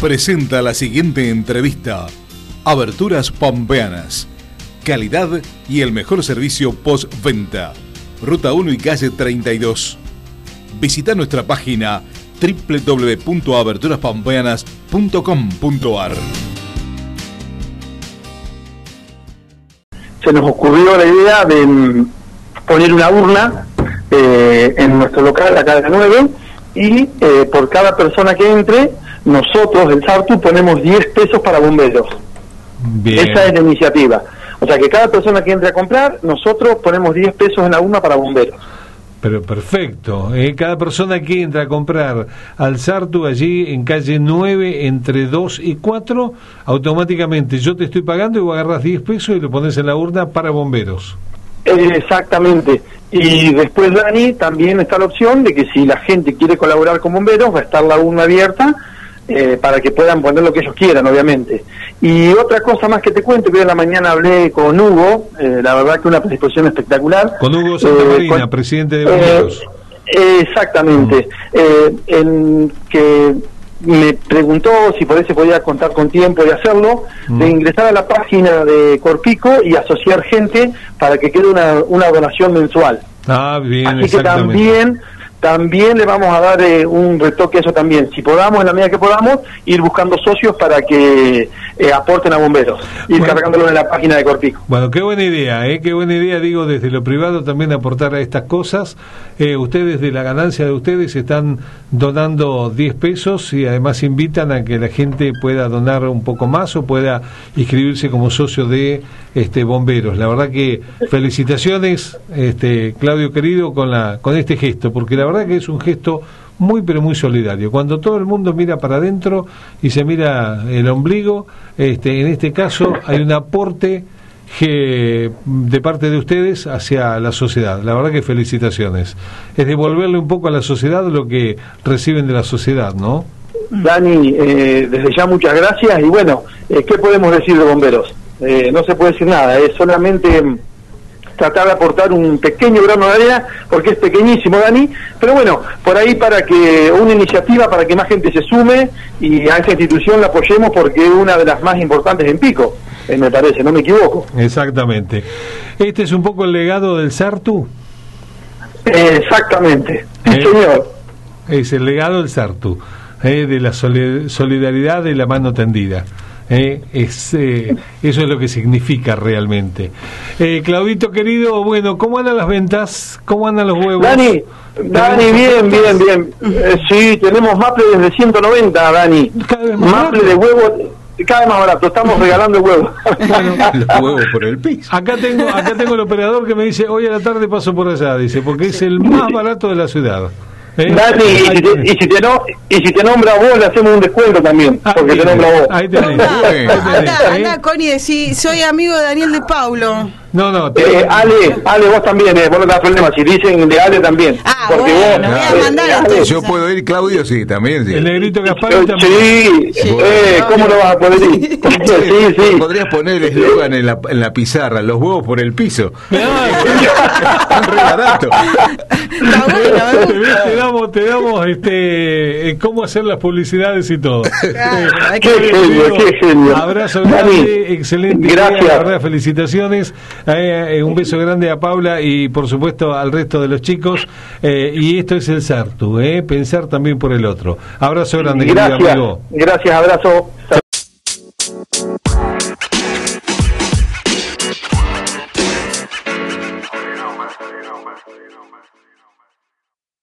presenta la siguiente entrevista. Aberturas Pampeanas. Calidad y el mejor servicio postventa. Ruta 1 y calle 32. Visita nuestra página www.aberturaspampeanas.com.ar. Se nos ocurrió la idea de mm, poner una urna eh, en nuestro local, acá de la 9, y eh, por cada persona que entre, nosotros, el SARTU, ponemos 10 pesos para bomberos. Esa es la iniciativa. O sea que cada persona que entre a comprar, nosotros ponemos 10 pesos en la urna para bomberos. Pero perfecto. ¿eh? Cada persona que entra a comprar al Sartu allí en calle 9, entre 2 y 4, automáticamente yo te estoy pagando y vos agarras 10 pesos y lo pones en la urna para bomberos. Exactamente. Y después, Dani, también está la opción de que si la gente quiere colaborar con bomberos, va a estar la urna abierta eh, para que puedan poner lo que ellos quieran, obviamente. Y otra cosa más que te cuento, que hoy en la mañana hablé con Hugo, eh, la verdad que una predisposición espectacular. Con Hugo Santa Eh, Marina, con- presidente de Eh, bomberos. exactamente. Eh, en que me preguntó si por eso podía contar con tiempo de hacerlo, de ingresar a la página de Corpico y asociar gente para que quede una, una donación mensual. ah, bien, Así que también también le vamos a dar eh, un retoque a eso también. Si podamos, en la medida que podamos, ir buscando socios para que eh, aporten a bomberos. Ir Bueno. cargándolo en la página de Corpico. Bueno, qué buena idea, ¿eh? qué buena idea, digo, desde lo privado también aportar a estas cosas. Eh, ustedes, de la ganancia de ustedes, están donando 10 pesos y además invitan a que la gente pueda donar un poco más o pueda inscribirse como socio de este bomberos. La verdad que felicitaciones, este Claudio querido, con, la, con este gesto, porque la verdad que es un gesto muy pero muy solidario. Cuando todo el mundo mira para adentro y se mira el ombligo, este, en este caso hay un aporte que, de parte de ustedes hacia la sociedad. La verdad que felicitaciones. Es devolverle un poco a la sociedad lo que reciben de la sociedad, ¿no? Dani, eh, desde ya muchas gracias. Y bueno, eh, ¿qué podemos decir de bomberos? Eh, no se puede decir nada, es solamente tratar de aportar un pequeño grano de arena, porque es pequeñísimo, Dani, pero bueno, por ahí para que una iniciativa para que más gente se sume y a esa institución la apoyemos porque es una de las más importantes en Pico, eh, me parece, no me equivoco. Exactamente. Este es un poco el legado del Sartu. Eh, exactamente, sí, Eh. señor. Es el legado del Sartu, eh, de la soli- solidaridad de la mano tendida. Eh, es, eh, eso es lo que significa realmente. Eh, Claudito querido, bueno, ¿cómo andan las ventas? ¿Cómo andan los huevos? Dani, Dani, bien, bien, bien. Eh, sí, tenemos maple desde 190, Dani. Cada vez más Maple de huevo, cada vez más barato. Estamos regalando huevos. Los huevos por el piso. Acá tengo, acá tengo el operador que me dice, hoy a la tarde paso por allá, dice, porque es el más barato de la ciudad. ¿Eh? Dani, y si, te, tenés. y, si te no, y si te nombra a vos, le hacemos un descuento también. Ah, Porque te nombra a vos. Ahí tenés. Tenés, Anda, anda, Connie, decí, soy amigo de Daniel de Paulo. No, no, te- Eh, Ale, Ale, vos también, eh, vos no te das problema. Si dicen de Ale también. Ah, porque bueno, vos, voy a eh, mandar Ale, entonces. Yo puedo ir, Claudio, sí, también. Sí. el negrito Gaspar eh, también. Sí, Sí. eh, ¿cómo no vas a poder ir? Sí, sí. Podrías poner el eslogan en la, en la pizarra, los huevos por el piso. Ah, Re barato. Está bueno, te, me ves, gusta. te damos, te damos este, eh, cómo hacer las publicidades y todo. Hay Qué genio, qué genio. Abrazo Dani, grande, excelente. idea, Gracias. la verdad, felicitaciones. Eh, eh, un beso grande a Paula y por supuesto al resto de los chicos. Eh, y esto es el Sartu, eh, pensar también por el otro. Abrazo grande, querido Gracias, amigo. gracias, abrazo. You